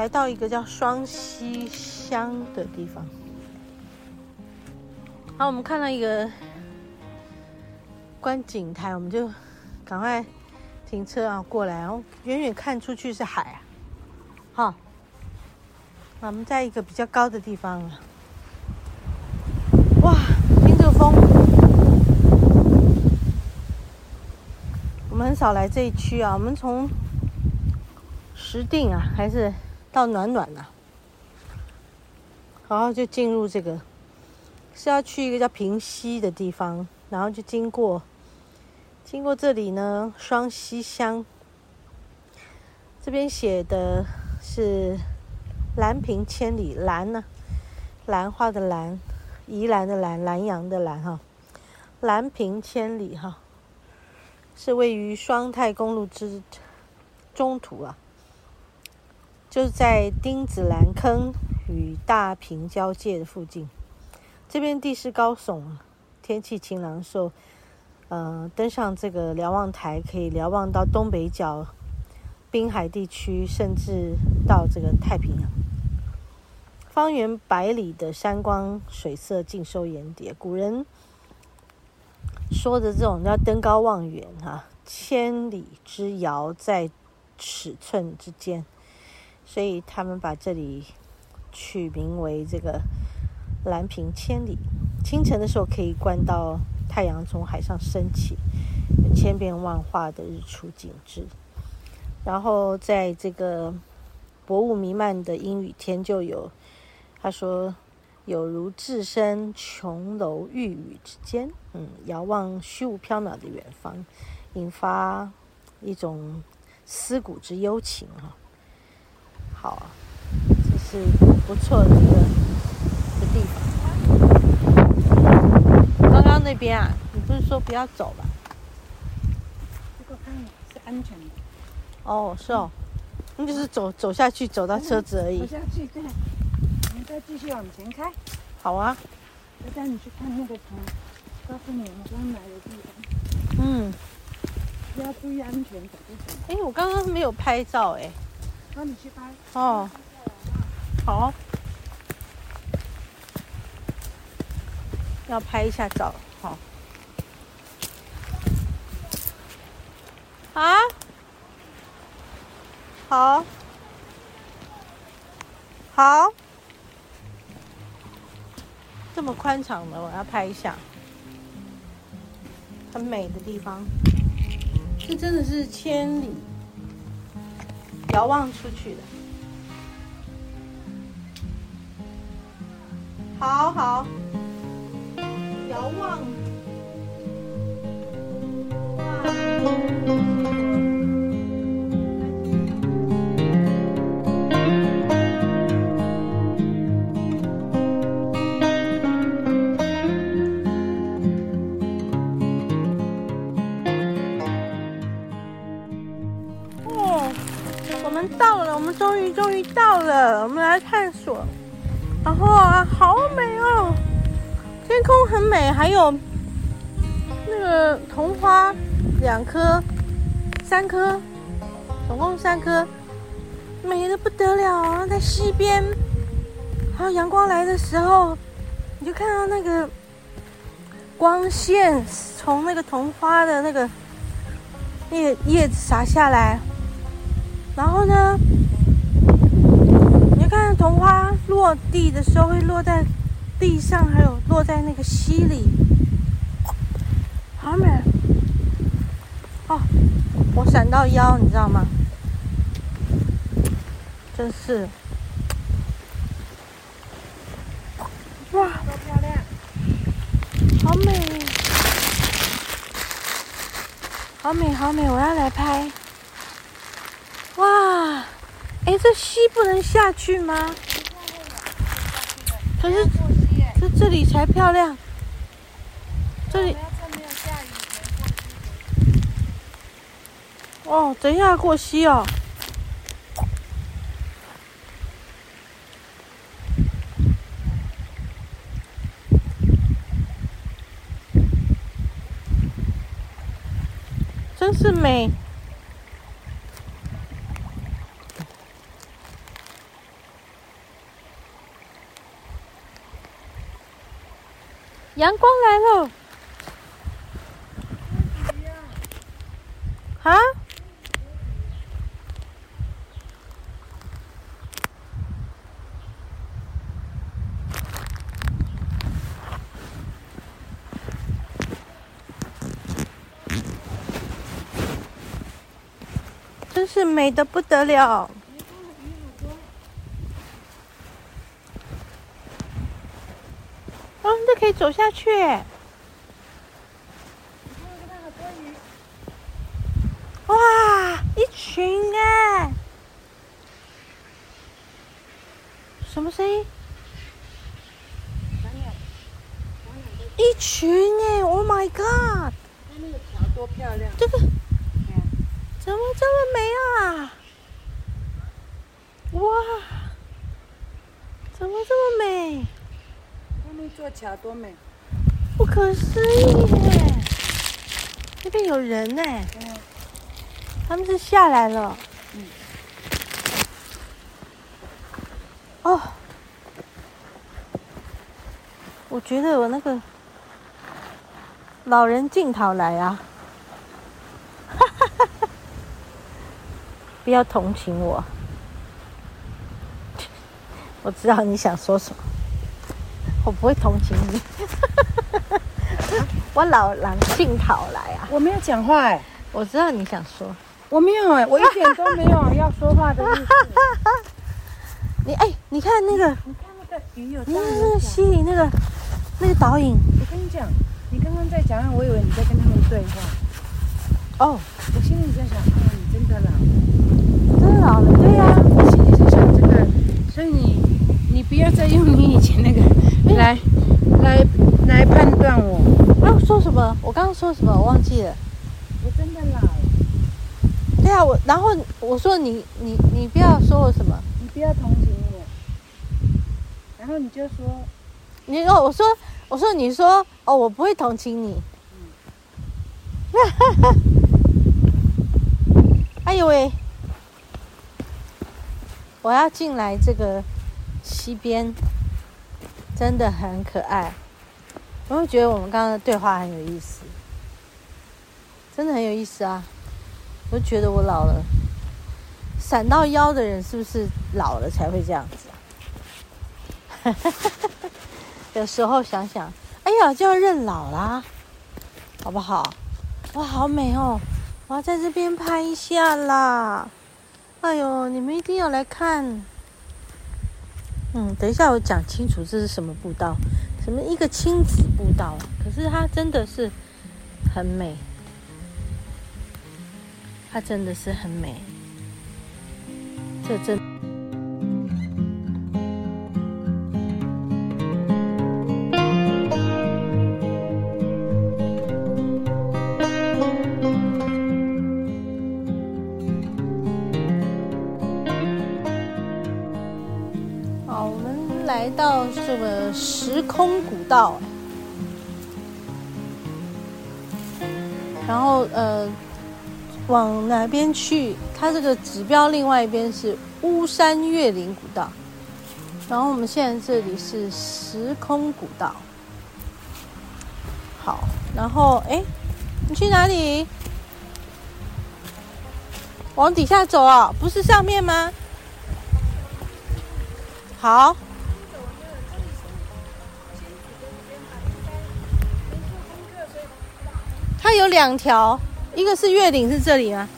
来到一个叫双溪乡的地方。好，我们看到一个。观景台，我们就赶快停车啊，过来，然后远远看出去是海啊，好，我们在一个比较高的地方啊，哇，听这个风，我们很少来这一区啊，我们从石定啊，还是到暖暖啊，然后就进入这个是要去一个叫平溪的地方，然后就经过。经过这里呢，双溪乡。这边写的是“兰平千里”，兰呢，兰花的兰，宜兰的兰，兰阳的兰哈，兰平千里哈，是位于双泰公路之中途啊，就是在丁子兰坑与大平交界的附近，这边地势高耸，天气晴朗的时候。呃，登上这个瞭望台，可以瞭望到东北角滨海地区，甚至到这个太平洋。方圆百里的山光水色尽收眼底。古人说的这种叫登高望远哈，千里之遥在尺寸之间，所以他们把这里取名为这个兰平千里。清晨的时候可以观到。太阳从海上升起，千变万化的日出景致。然后在这个薄雾弥漫的阴雨天，就有他说，有如置身琼楼玉宇之间，嗯，遥望虚无缥缈的远方，引发一种思古之幽情哈。好啊，这是不错的一个的地方。刚刚那边啊，你不是说不要走吧？这个看是安全的。哦，是哦，那就是走走下去，走到车子而已。走下去，对。我们再继续往前开。好啊。我带你去看那个城，告诉你我们刚来的地方。嗯。要注意安全，走？哎，我刚刚没有拍照哎。帮你去拍。哦。好。要拍一下照。好，啊，好，好，这么宽敞的，我要拍一下，很美的地方，这真的是千里遥望出去的，好好。遥望，哇！说。然后啊，好美哦！天空很美，还有那个桐花两棵、三棵，总共三棵，美得不得了啊！在溪边，还有阳光来的时候，你就看到那个光线从那个桐花的那个叶叶子洒下来，落地的时候会落在。地上还有落在那个溪里，好美！哦，我闪到腰，你知道吗？真是，哇，多漂亮！好美，好美，好美！我要来拍。哇，哎，这溪不能下去吗？可是，这这里才漂亮。这里。哦，等一下过溪哦。真是美。阳光来了。啊？真是美得不得了。可以走下去。哇，一群哎！什么声音？一群哎！Oh my god！那个桥多漂亮！这个怎么这么美啊？哇，怎么这么美？那座桥多美，不可思议耶！那边有人呢，他们是下来了。嗯。哦，我觉得我那个老人镜头来啊！不要同情我，我知道你想说什么。我不会同情你，我老狼性跑来啊！我没有讲话哎，我知道你想说，我没有哎，我一点都没有要说话的意思。你哎，你看那个，你看那个鱼有，你看那个溪里那个那个导引。我跟你讲，你刚刚在讲，我以为你在跟他们对话。哦，我心里在想，啊，你真的老了，真的老了，对呀，我心里在想这个，所以你你不要再用你以前那个。来，来，来判断我。啊，说什么？我刚刚说什么？我忘记了。我真的老了。对啊，我然后我说你你你不要说我什么，你不要同情我。然后你就说，你哦，我说我说你说哦，我不会同情你。哈哈哈。哎呦喂！我要进来这个西边。真的很可爱，我会觉得我们刚刚的对话很有意思，真的很有意思啊！我觉得我老了，闪到腰的人是不是老了才会这样子啊？有时候想想，哎呀，就要认老啦，好不好？哇，好美哦！我要在这边拍一下啦！哎呦，你们一定要来看。嗯，等一下，我讲清楚这是什么步道，什么一个亲子步道，可是它真的是很美，它真的是很美，这真。到这个时空古道，然后呃，往哪边去？它这个指标另外一边是巫山越岭古道，然后我们现在这里是时空古道。好，然后哎，你去哪里？往底下走啊？不是上面吗？好。它有两条，一个是月岭，是这里吗？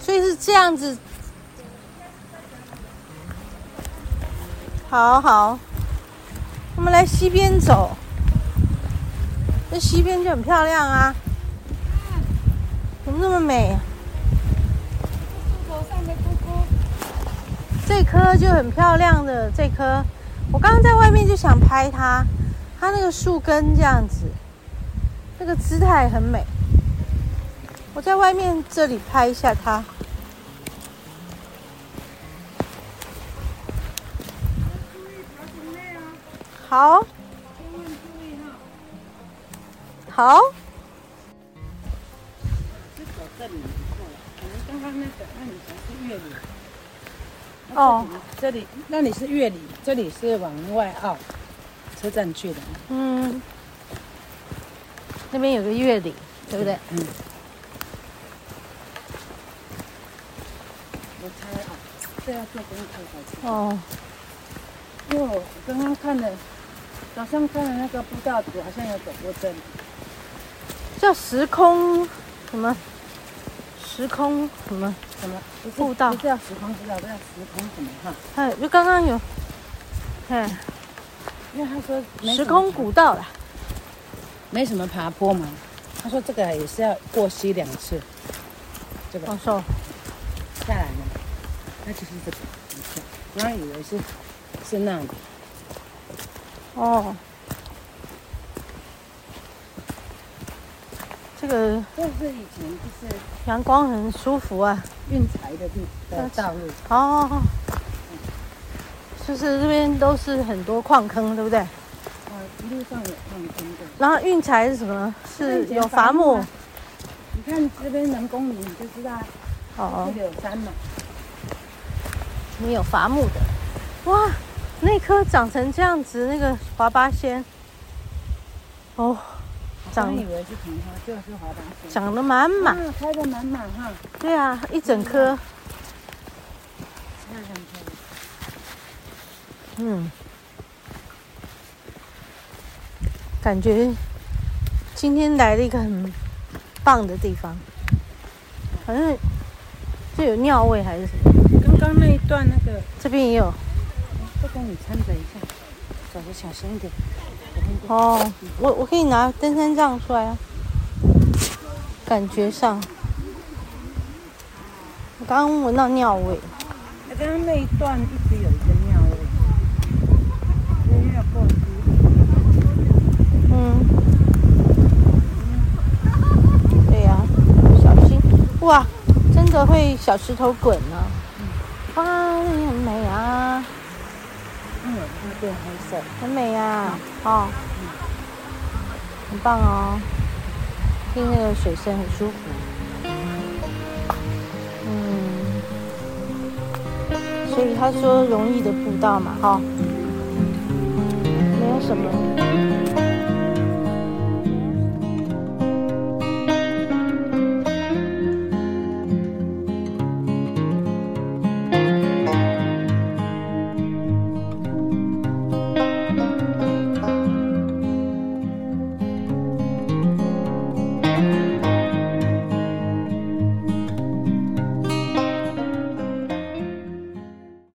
所以是这样子。好好，我们来西边走。这西边就很漂亮啊，怎么那么美头上的姑姑，这棵就很漂亮的这棵，我刚刚在外面就想拍它，它那个树根这样子，那个姿态很美。我在外面这里拍一下它。好，好。刚刚那个那里才是月里。哦，这里那里是月里，这里是往外澳车站去的。嗯，那边有个月里，对不对？嗯。我猜啊，这要做功课才哦。因为我刚刚看了。早上看的那个步道图，好像有走过这里，叫时空什么？时空什么什么步道？不叫时空步道，叫时空什么哈？哎，就刚刚有，哎，因为他说时空古道啦，没什么爬坡嘛。他说这个也是要过溪两次，这个。哦，说下来了，那就是这个。我刚刚以为是是那里。哦，这个这是以前就是阳光很舒服啊，运材的地的道路。哦，就是这边都是很多矿坑，对不对？啊，一路上有矿坑的。然后运材是什么？是有伐木。你看这边人工林，你就知道。哦。有山嘛。没有伐木的，哇。那棵长成这样子，那个华八仙，哦，长，以为是桐花，就是长得满满，开的满满哈。对啊，一整棵。嗯，感觉今天来了一个很棒的地方，好像这有尿味还是什么？刚刚那一段那个，这边也有。再帮你掺着一下，走得小心一点。哦，我我可以拿登山杖出来啊。感觉上，我刚刚闻到尿味。刚刚那一段一直有一个尿味？嗯。对呀、啊，小心！哇，真的会小石头滚呢、啊。很美啊。变黑色，很美呀、哦，嗯，很棒哦，听那个水声很舒服，嗯，所以他说容易的步道嘛，哈、哦，没有什么。